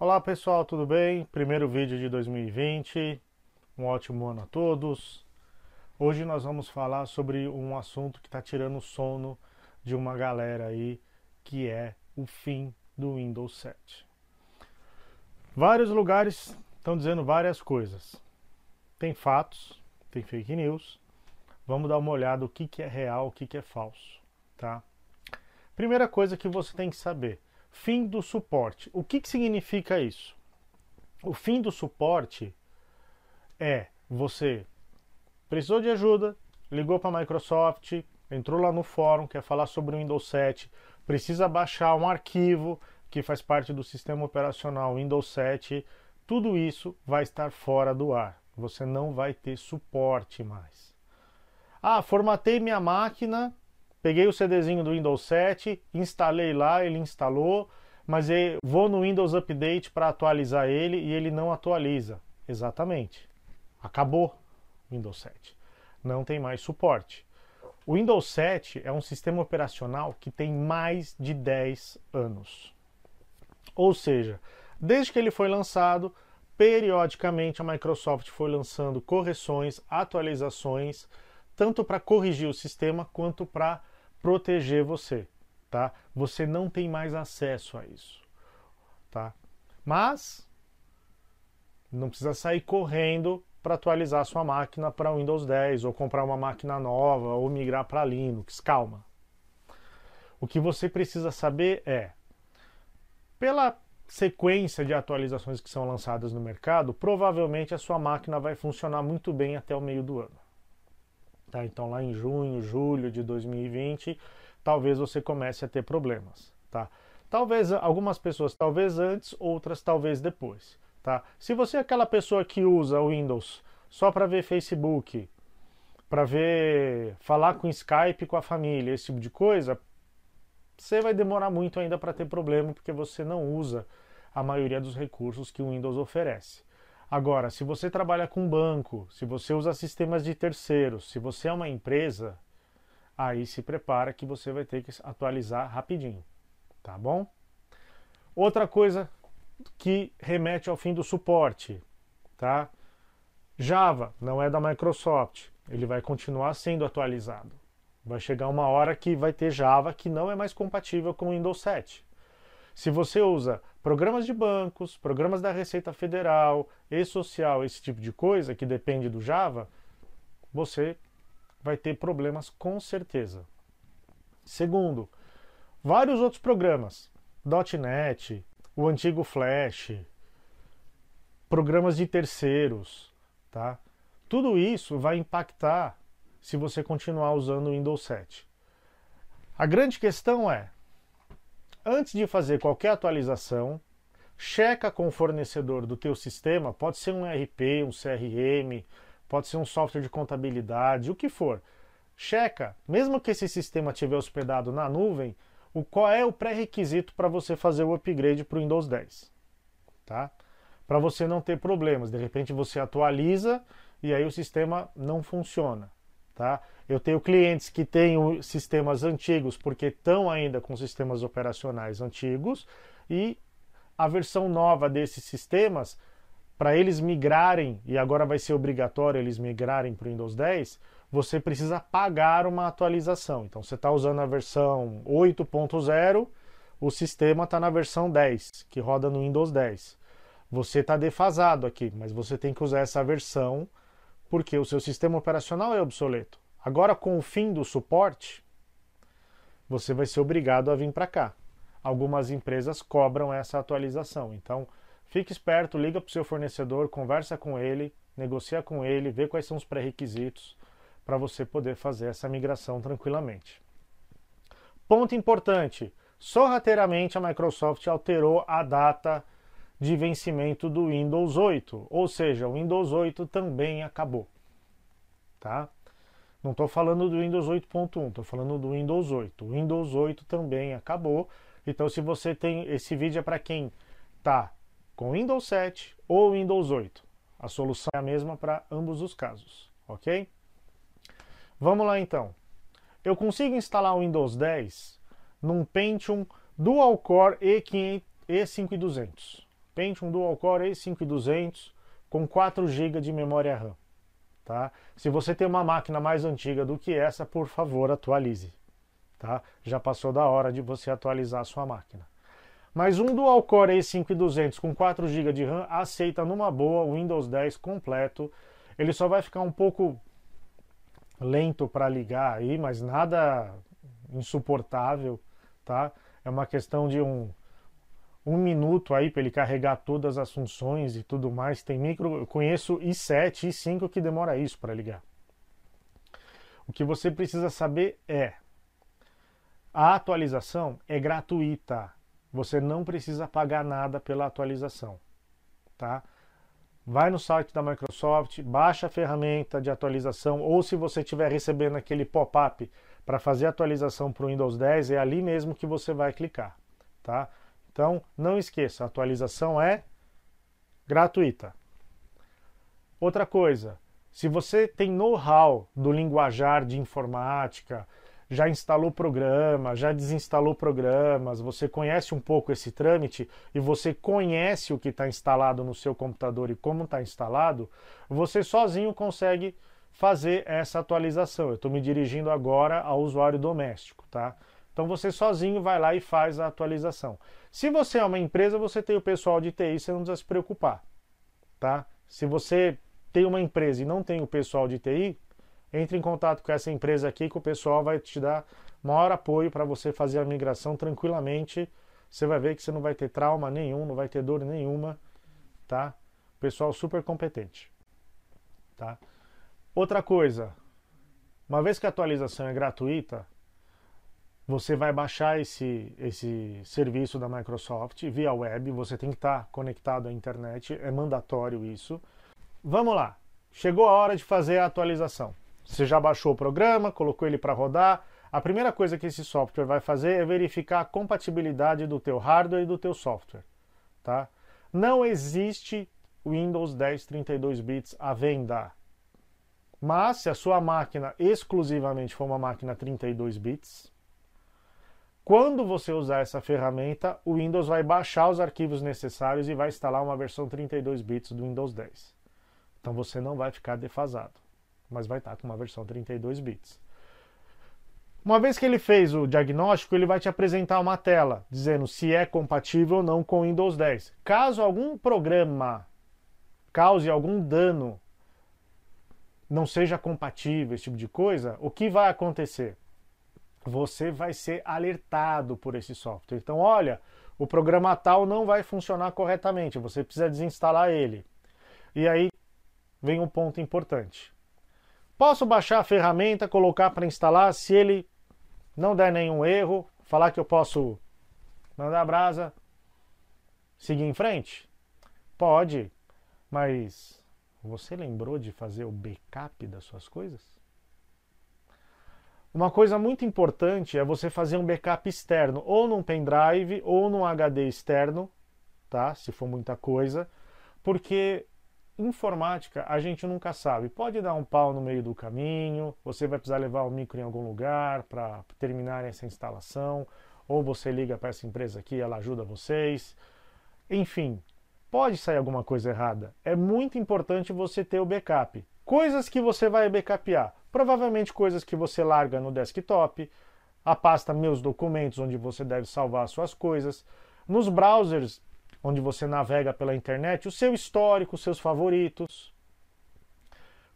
Olá pessoal, tudo bem? Primeiro vídeo de 2020, um ótimo ano a todos. Hoje nós vamos falar sobre um assunto que está tirando o sono de uma galera aí, que é o fim do Windows 7. Vários lugares estão dizendo várias coisas. Tem fatos, tem fake news. Vamos dar uma olhada o que, que é real, o que, que é falso, tá? Primeira coisa que você tem que saber Fim do suporte. O que, que significa isso? O fim do suporte é você precisou de ajuda, ligou para a Microsoft, entrou lá no fórum, quer falar sobre o Windows 7, precisa baixar um arquivo que faz parte do sistema operacional Windows 7, tudo isso vai estar fora do ar. Você não vai ter suporte mais. Ah, formatei minha máquina Peguei o CDzinho do Windows 7, instalei lá, ele instalou, mas vou no Windows Update para atualizar ele e ele não atualiza. Exatamente. Acabou o Windows 7. Não tem mais suporte. O Windows 7 é um sistema operacional que tem mais de 10 anos. Ou seja, desde que ele foi lançado, periodicamente a Microsoft foi lançando correções, atualizações tanto para corrigir o sistema quanto para proteger você, tá? Você não tem mais acesso a isso, tá? Mas não precisa sair correndo para atualizar sua máquina para Windows 10 ou comprar uma máquina nova ou migrar para Linux. Calma. O que você precisa saber é, pela sequência de atualizações que são lançadas no mercado, provavelmente a sua máquina vai funcionar muito bem até o meio do ano. Tá? Então, lá em junho, julho de 2020, talvez você comece a ter problemas. Tá? Talvez algumas pessoas, talvez antes, outras talvez depois. Tá? Se você é aquela pessoa que usa o Windows só para ver Facebook, para ver, falar com Skype com a família, esse tipo de coisa, você vai demorar muito ainda para ter problema porque você não usa a maioria dos recursos que o Windows oferece. Agora, se você trabalha com banco, se você usa sistemas de terceiros, se você é uma empresa, aí se prepara que você vai ter que atualizar rapidinho, tá bom? Outra coisa que remete ao fim do suporte, tá? Java não é da Microsoft, ele vai continuar sendo atualizado. Vai chegar uma hora que vai ter Java que não é mais compatível com o Windows 7. Se você usa programas de bancos, programas da Receita Federal, e social, esse tipo de coisa que depende do Java, você vai ter problemas com certeza. Segundo, vários outros programas, .NET, o antigo Flash, programas de terceiros, tá? Tudo isso vai impactar se você continuar usando o Windows 7. A grande questão é, antes de fazer qualquer atualização, checa com o fornecedor do teu sistema, pode ser um ERP, um CRM, pode ser um software de contabilidade, o que for. Checa, mesmo que esse sistema estiver hospedado na nuvem, o qual é o pré-requisito para você fazer o upgrade para o Windows 10, tá? Para você não ter problemas, de repente você atualiza e aí o sistema não funciona. Tá? Eu tenho clientes que têm sistemas antigos porque estão ainda com sistemas operacionais antigos e a versão nova desses sistemas, para eles migrarem, e agora vai ser obrigatório eles migrarem para o Windows 10, você precisa pagar uma atualização. Então você está usando a versão 8.0, o sistema está na versão 10, que roda no Windows 10. Você está defasado aqui, mas você tem que usar essa versão porque o seu sistema operacional é obsoleto. Agora, com o fim do suporte, você vai ser obrigado a vir para cá. Algumas empresas cobram essa atualização. Então, fique esperto, liga para o seu fornecedor, conversa com ele, negocia com ele, vê quais são os pré-requisitos para você poder fazer essa migração tranquilamente. Ponto importante: sorrateiramente a Microsoft alterou a data de vencimento do Windows 8, ou seja, o Windows 8 também acabou. Tá? Não estou falando do Windows 8.1, estou falando do Windows 8. O Windows 8 também acabou. Então, se você tem esse vídeo é para quem está com Windows 7 ou Windows 8. A solução é a mesma para ambos os casos, ok? Vamos lá então. Eu consigo instalar o Windows 10 num Pentium Dual Core E5200 Pentium Dual Core i5 com 4 GB de memória RAM. Tá? Se você tem uma máquina mais antiga do que essa, por favor, atualize. Tá? Já passou da hora de você atualizar a sua máquina. Mas um Dual Core i5 com 4 GB de RAM aceita numa boa Windows 10 completo. Ele só vai ficar um pouco lento para ligar aí, mas nada insuportável, tá? É uma questão de um um minuto aí para ele carregar todas as funções e tudo mais. Tem micro, eu conheço i7, i5 que demora isso para ligar. O que você precisa saber é a atualização é gratuita. Você não precisa pagar nada pela atualização, tá? Vai no site da Microsoft, baixa a ferramenta de atualização ou se você estiver recebendo aquele pop-up para fazer atualização para o Windows 10, é ali mesmo que você vai clicar, tá? Então, não esqueça, a atualização é gratuita. Outra coisa, se você tem know-how do linguajar de informática, já instalou programa, já desinstalou programas, você conhece um pouco esse trâmite e você conhece o que está instalado no seu computador e como está instalado, você sozinho consegue fazer essa atualização. Eu estou me dirigindo agora ao usuário doméstico, tá? Então você sozinho vai lá e faz a atualização. Se você é uma empresa, você tem o pessoal de TI, você não precisa se preocupar, tá? Se você tem uma empresa e não tem o pessoal de TI, entre em contato com essa empresa aqui que o pessoal vai te dar maior apoio para você fazer a migração tranquilamente. Você vai ver que você não vai ter trauma nenhum, não vai ter dor nenhuma, tá? Pessoal super competente, tá? Outra coisa, uma vez que a atualização é gratuita, você vai baixar esse, esse serviço da Microsoft via web, você tem que estar conectado à internet, é mandatório isso. Vamos lá, chegou a hora de fazer a atualização. Você já baixou o programa, colocou ele para rodar. A primeira coisa que esse software vai fazer é verificar a compatibilidade do teu hardware e do teu software. Tá? Não existe Windows 10 32 bits à venda. Mas se a sua máquina exclusivamente for uma máquina 32 bits, quando você usar essa ferramenta, o Windows vai baixar os arquivos necessários e vai instalar uma versão 32 bits do Windows 10. Então você não vai ficar defasado, mas vai estar com uma versão 32 bits. Uma vez que ele fez o diagnóstico, ele vai te apresentar uma tela dizendo se é compatível ou não com o Windows 10. Caso algum programa cause algum dano, não seja compatível, esse tipo de coisa, o que vai acontecer? Você vai ser alertado por esse software. Então, olha, o programa tal não vai funcionar corretamente, você precisa desinstalar ele. E aí vem um ponto importante. Posso baixar a ferramenta, colocar para instalar, se ele não der nenhum erro, falar que eu posso mandar a brasa, seguir em frente? Pode, mas você lembrou de fazer o backup das suas coisas? Uma coisa muito importante é você fazer um backup externo, ou num pendrive ou num HD externo, tá? Se for muita coisa, porque informática a gente nunca sabe. Pode dar um pau no meio do caminho, você vai precisar levar o micro em algum lugar para terminar essa instalação, ou você liga para essa empresa aqui, ela ajuda vocês. Enfim, pode sair alguma coisa errada. É muito importante você ter o backup. Coisas que você vai backupear. Provavelmente coisas que você larga no desktop, a pasta Meus Documentos, onde você deve salvar suas coisas, nos browsers, onde você navega pela internet, o seu histórico, os seus favoritos,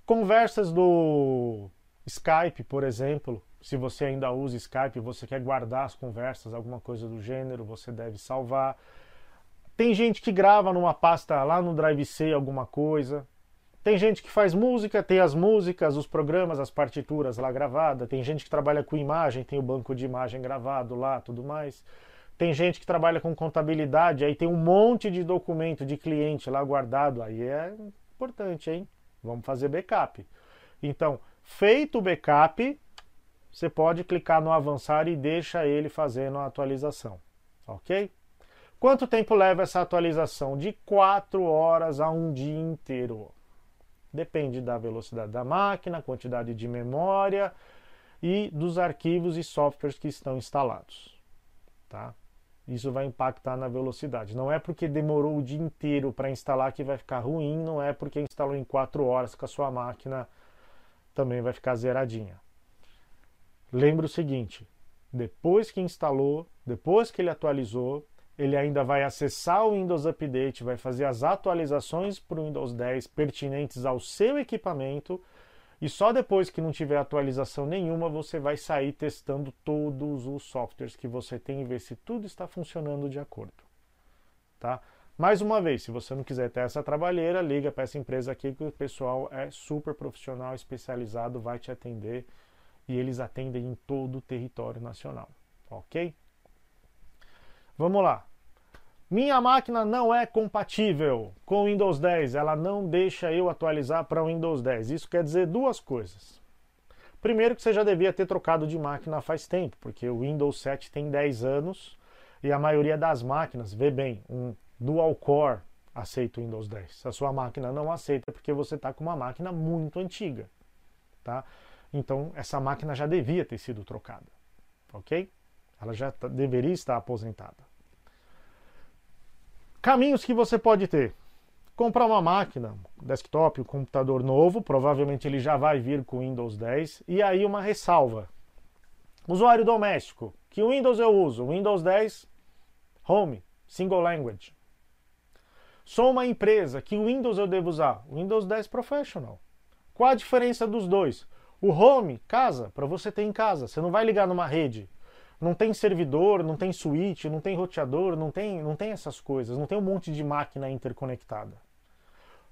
conversas do Skype, por exemplo. Se você ainda usa Skype, você quer guardar as conversas, alguma coisa do gênero, você deve salvar. Tem gente que grava numa pasta lá no Drive C alguma coisa. Tem gente que faz música, tem as músicas, os programas, as partituras lá gravadas. Tem gente que trabalha com imagem, tem o banco de imagem gravado lá, tudo mais. Tem gente que trabalha com contabilidade, aí tem um monte de documento de cliente lá guardado. Aí é importante, hein? Vamos fazer backup. Então, feito o backup, você pode clicar no avançar e deixa ele fazendo a atualização. Ok? Quanto tempo leva essa atualização? De 4 horas a um dia inteiro. Depende da velocidade da máquina, quantidade de memória e dos arquivos e softwares que estão instalados. Tá? Isso vai impactar na velocidade. Não é porque demorou o dia inteiro para instalar que vai ficar ruim, não é porque instalou em 4 horas que a sua máquina também vai ficar zeradinha. Lembre o seguinte: depois que instalou, depois que ele atualizou, ele ainda vai acessar o Windows Update, vai fazer as atualizações para o Windows 10 pertinentes ao seu equipamento e só depois que não tiver atualização nenhuma você vai sair testando todos os softwares que você tem e ver se tudo está funcionando de acordo. Tá? Mais uma vez, se você não quiser ter essa trabalheira, liga para essa empresa aqui que o pessoal é super profissional, especializado, vai te atender e eles atendem em todo o território nacional, ok? Vamos lá. Minha máquina não é compatível com o Windows 10, ela não deixa eu atualizar para o Windows 10. Isso quer dizer duas coisas. Primeiro, que você já devia ter trocado de máquina faz tempo, porque o Windows 7 tem 10 anos e a maioria das máquinas, vê bem, um dual core aceita o Windows 10. A sua máquina não aceita porque você está com uma máquina muito antiga. Tá? Então, essa máquina já devia ter sido trocada. Ok? Ela já tá, deveria estar aposentada. Caminhos que você pode ter. Comprar uma máquina, desktop, um computador novo, provavelmente ele já vai vir com Windows 10, e aí uma ressalva. Usuário doméstico, que Windows eu uso? Windows 10 Home, Single Language. Sou uma empresa, que Windows eu devo usar? Windows 10 Professional. Qual a diferença dos dois? O home, casa, para você ter em casa. Você não vai ligar numa rede. Não tem servidor, não tem switch, não tem roteador, não tem, não tem essas coisas. Não tem um monte de máquina interconectada.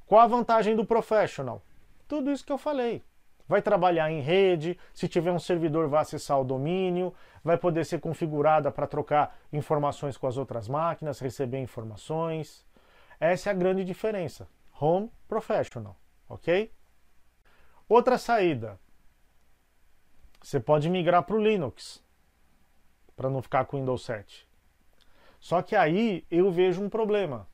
Qual a vantagem do professional? Tudo isso que eu falei. Vai trabalhar em rede, se tiver um servidor vai acessar o domínio, vai poder ser configurada para trocar informações com as outras máquinas, receber informações. Essa é a grande diferença. Home Professional, ok? Outra saída, você pode migrar para o Linux, para não ficar com o Windows 7. Só que aí eu vejo um problema.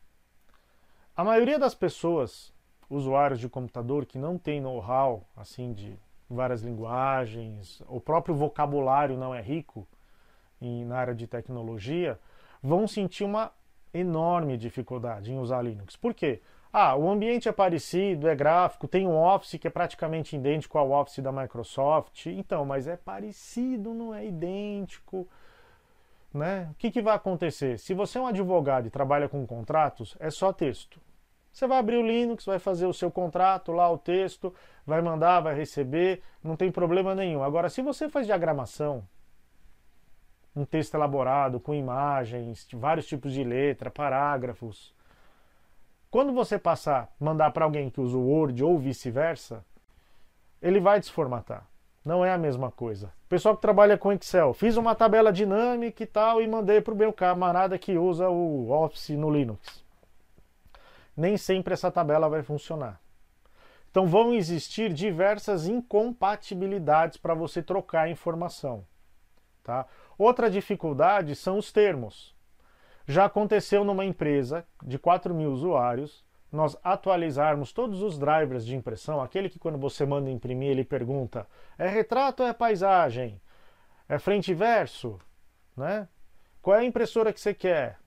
A maioria das pessoas, usuários de computador que não tem know-how assim de várias linguagens, o próprio vocabulário não é rico em, na área de tecnologia, vão sentir uma enorme dificuldade em usar Linux. Por quê? Ah, o ambiente é parecido, é gráfico, tem um Office que é praticamente idêntico ao Office da Microsoft. Então, mas é parecido, não é idêntico. Né? O que, que vai acontecer? Se você é um advogado e trabalha com contratos, é só texto. Você vai abrir o Linux, vai fazer o seu contrato lá, o texto, vai mandar, vai receber, não tem problema nenhum. Agora, se você faz diagramação, um texto elaborado com imagens, vários tipos de letra, parágrafos, quando você passar, mandar para alguém que usa o Word ou vice-versa, ele vai desformatar. Não é a mesma coisa. Pessoal que trabalha com Excel, fiz uma tabela dinâmica e tal e mandei para o meu camarada que usa o Office no Linux. Nem sempre essa tabela vai funcionar. Então vão existir diversas incompatibilidades para você trocar informação. Tá? Outra dificuldade são os termos. Já aconteceu numa empresa de 4 mil usuários nós atualizarmos todos os drivers de impressão, aquele que quando você manda imprimir ele pergunta é retrato ou é paisagem? É frente e verso? Né? Qual é a impressora que você quer?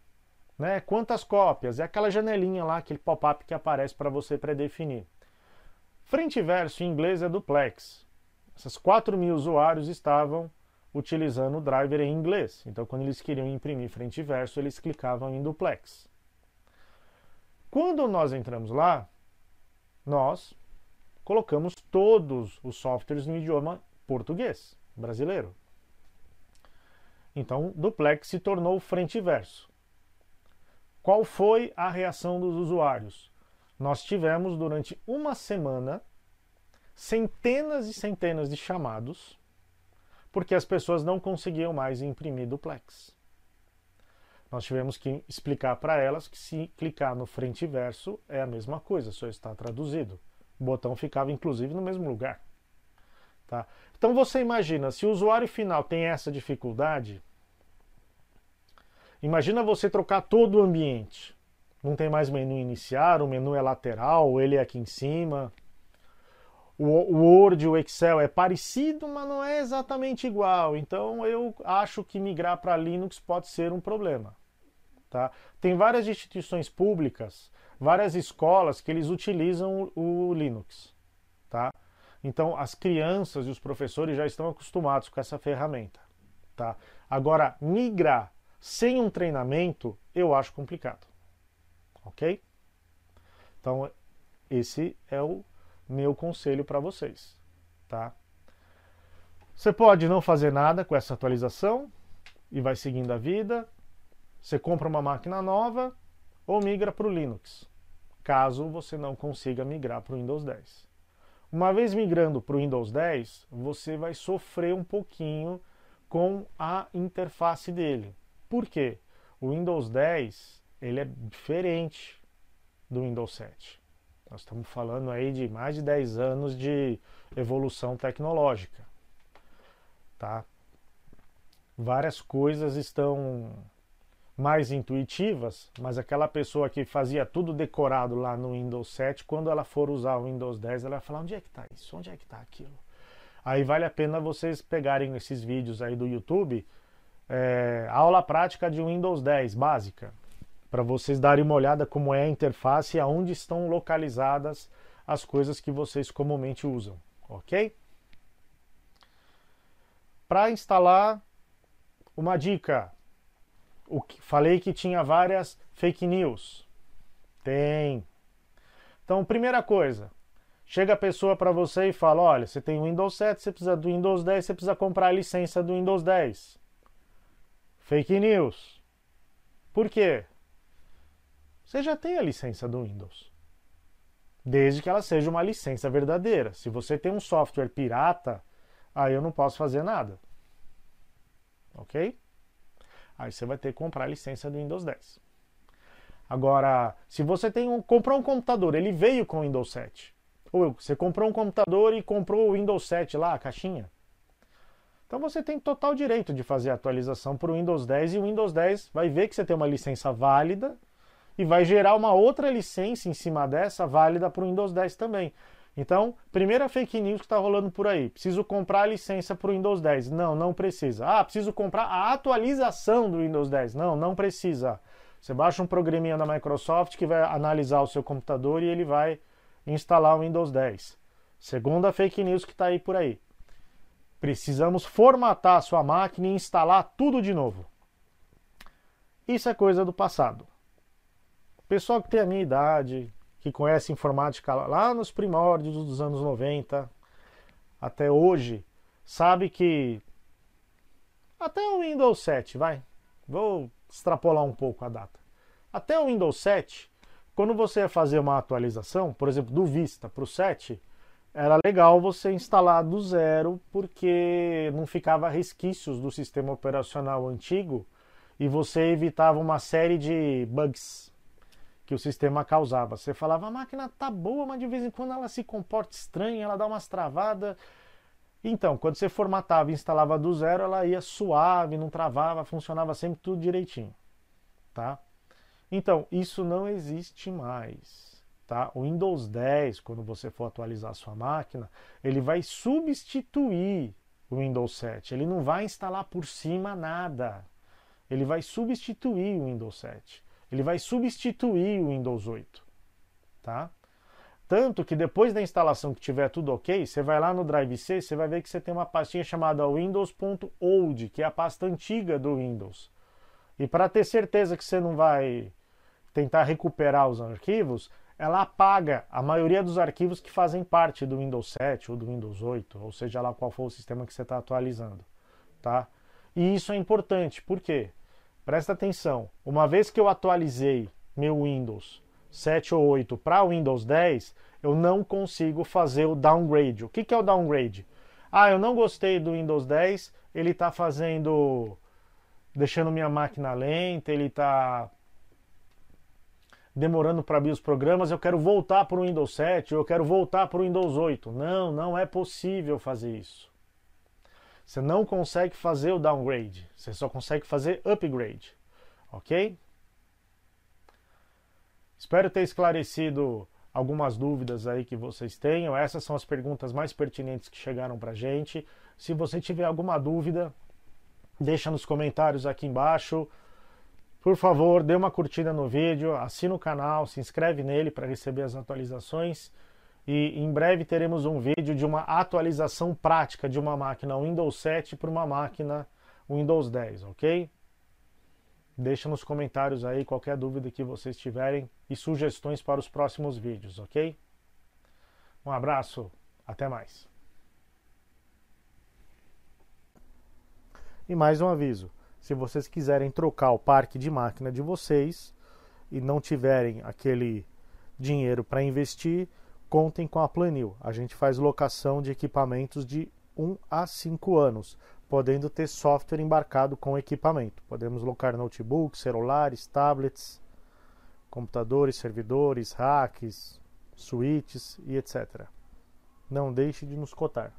Né? Quantas cópias? É aquela janelinha lá, aquele pop-up que aparece para você pré-definir. Frente e verso em inglês é duplex. Essas 4 mil usuários estavam utilizando o driver em inglês. Então, quando eles queriam imprimir frente e verso, eles clicavam em duplex. Quando nós entramos lá, nós colocamos todos os softwares no idioma português, brasileiro. Então, duplex se tornou frente e verso. Qual foi a reação dos usuários? Nós tivemos durante uma semana centenas e centenas de chamados porque as pessoas não conseguiam mais imprimir duplex. Nós tivemos que explicar para elas que se clicar no frente e verso é a mesma coisa, só está traduzido. O botão ficava inclusive no mesmo lugar. Tá? Então você imagina, se o usuário final tem essa dificuldade, imagina você trocar todo o ambiente. Não tem mais menu iniciar, o menu é lateral, ele é aqui em cima. O Word, o Excel é parecido, mas não é exatamente igual. Então eu acho que migrar para Linux pode ser um problema. Tá? Tem várias instituições públicas, várias escolas que eles utilizam o, Linux. Tá? Então as crianças e os professores já estão acostumados com essa ferramenta. Tá? Agora, migrar sem um treinamento, eu acho complicado. Ok? Então, esse é o meu conselho para vocês, tá? Você pode não fazer nada com essa atualização e vai seguindo a vida. Você compra uma máquina nova ou migra para o Linux, caso você não consiga migrar para o Windows 10. Uma vez migrando para o Windows 10, você vai sofrer um pouquinho com a interface dele. Por quê? O Windows 10 ele é diferente do Windows 7. Nós estamos falando aí de mais de 10 anos de evolução tecnológica. Tá? Várias coisas estão mais intuitivas, mas aquela pessoa que fazia tudo decorado lá no Windows 7, quando ela for usar o Windows 10, ela vai falar: onde é que está isso? Onde é que está aquilo? Aí vale a pena vocês pegarem esses vídeos aí do YouTube, é, aula prática de Windows 10 básica para vocês darem uma olhada como é a interface e aonde estão localizadas as coisas que vocês comumente usam, ok? Para instalar, uma dica. Que, falei que tinha várias fake news. Tem. Então, primeira coisa, chega a pessoa para você e fala: olha, você tem o Windows 7, você precisa do Windows 10, você precisa comprar a licença do Windows 10. Fake news. Por quê? Você já tem a licença do Windows. Desde que ela seja uma licença verdadeira. Se você tem um software pirata, aí eu não posso fazer nada. Ok? Aí você vai ter que comprar a licença do Windows 10. Agora, se você tem um, comprou um computador, ele veio com o Windows 7. Ou você comprou um computador e comprou o Windows 7 lá, a caixinha. Então você tem total direito de fazer a atualização para o Windows 10 e o Windows 10 vai ver que você tem uma licença válida e vai gerar uma outra licença em cima dessa válida para o Windows 10 também. Então, primeira fake news que está rolando por aí. Preciso comprar a licença para o Windows 10. Não, não precisa. Ah, preciso comprar a atualização do Windows 10. Não, não precisa. Você baixa um programinha da Microsoft que vai analisar o seu computador e ele vai instalar o Windows 10. Segunda fake news que está aí por aí. Precisamos formatar a sua máquina e instalar tudo de novo. Isso é coisa do passado. Pessoal que tem a minha idade, que conhece informática lá nos primórdios dos anos 90 até hoje, sabe que até o Windows 7, vai, vou extrapolar um pouco a data. Até o Windows 7, quando você ia fazer uma atualização, por exemplo, do Vista para o 7, era legal você instalar do zero, porque não ficava resquícios do sistema operacional antigo e você evitava uma série de bugs que o sistema causava. Você falava, a máquina tá boa, mas de vez em quando ela se comporta estranha, ela dá umas travadas. Então, quando você formatava e instalava do zero, ela ia suave, não travava, funcionava sempre tudo direitinho, tá? Então, isso não existe mais, tá? O Windows 10, quando você for atualizar a sua máquina, ele vai substituir o Windows 7. Ele não vai instalar por cima nada. Ele vai substituir o Windows 7. Ele vai substituir o Windows 8, tá? Tanto que depois da instalação que tiver tudo ok, você vai lá no Drive C, você vai ver que você tem uma pastinha chamada Windows.old, que é a pasta antiga do Windows. E para ter certeza que você não vai tentar recuperar os arquivos, ela apaga a maioria dos arquivos que fazem parte do Windows 7 ou do Windows 8, ou seja lá qual for o sistema que você está atualizando, tá? E isso é importante, por quê? Presta atenção, uma vez que eu atualizei meu Windows 7 ou 8 para o Windows 10, eu não consigo fazer o downgrade. O que, que é o downgrade? Ah, eu não gostei do Windows 10, ele está fazendo. deixando minha máquina lenta, ele está demorando para abrir os programas, eu quero voltar para o Windows 7, eu quero voltar para o Windows 8. Não, não é possível fazer isso. Você não consegue fazer o downgrade, você só consegue fazer upgrade, ok? Espero ter esclarecido algumas dúvidas aí que vocês tenham. Essas são as perguntas mais pertinentes que chegaram para gente. Se você tiver alguma dúvida, deixa nos comentários aqui embaixo. Por favor, dê uma curtida no vídeo, assina o canal, se inscreve nele para receber as atualizações. E em breve teremos um vídeo de uma atualização prática de uma máquina Windows 7 para uma máquina Windows 10, ok? Deixa nos comentários aí qualquer dúvida que vocês tiverem e sugestões para os próximos vídeos, ok? Um abraço, até mais. E mais um aviso: se vocês quiserem trocar o parque de máquina de vocês e não tiverem aquele dinheiro para investir, contem com a Planil. A gente faz locação de equipamentos de 1 a 5 anos, podendo ter software embarcado com equipamento. Podemos locar notebooks, celulares, tablets, computadores, servidores, racks, switches e etc. Não deixe de nos cotar.